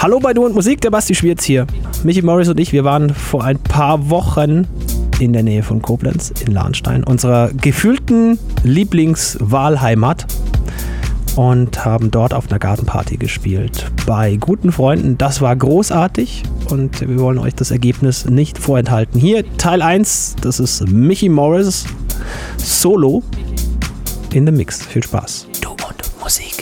Hallo bei Du und Musik, der Basti Schwierz hier. Michi Morris und ich, wir waren vor ein paar Wochen in der Nähe von Koblenz in Lahnstein, unserer gefühlten Lieblingswahlheimat und haben dort auf einer Gartenparty gespielt. Bei guten Freunden, das war großartig und wir wollen euch das Ergebnis nicht vorenthalten. Hier Teil 1, das ist Michi Morris Solo in the Mix. Viel Spaß. Du und Musik.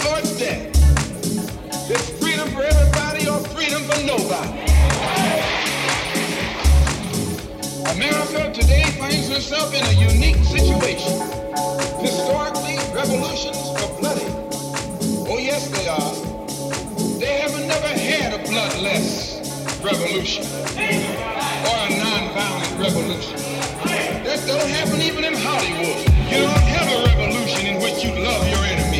or dead. There's freedom for everybody or freedom for nobody. America today finds herself in a unique situation. Historically, revolutions are bloody. Oh yes, they are. They have never had a bloodless revolution or a non-violent revolution. That don't happen even in Hollywood. You don't have a revolution in which you love your enemy.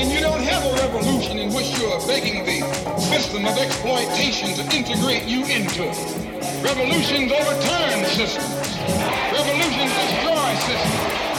And you don't have a revolution in which you are begging the system of exploitation to integrate you into it. Revolutions overturn systems. Revolutions destroy systems.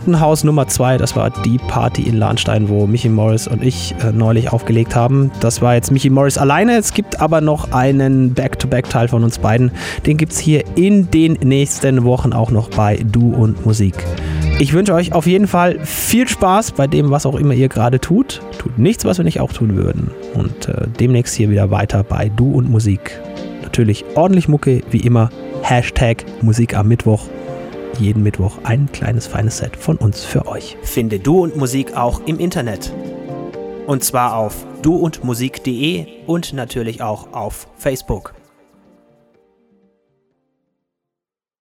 Gartenhaus Nummer 2. Das war die Party in Lahnstein, wo Michi Morris und ich äh, neulich aufgelegt haben. Das war jetzt Michi Morris alleine. Es gibt aber noch einen Back-to-Back-Teil von uns beiden. Den gibt es hier in den nächsten Wochen auch noch bei Du und Musik. Ich wünsche euch auf jeden Fall viel Spaß bei dem, was auch immer ihr gerade tut. Tut nichts, was wir nicht auch tun würden. Und äh, demnächst hier wieder weiter bei Du und Musik. Natürlich ordentlich Mucke, wie immer. Hashtag Musik am Mittwoch. Jeden Mittwoch ein kleines feines Set von uns für euch. Finde Du und Musik auch im Internet. Und zwar auf duundmusik.de und natürlich auch auf Facebook.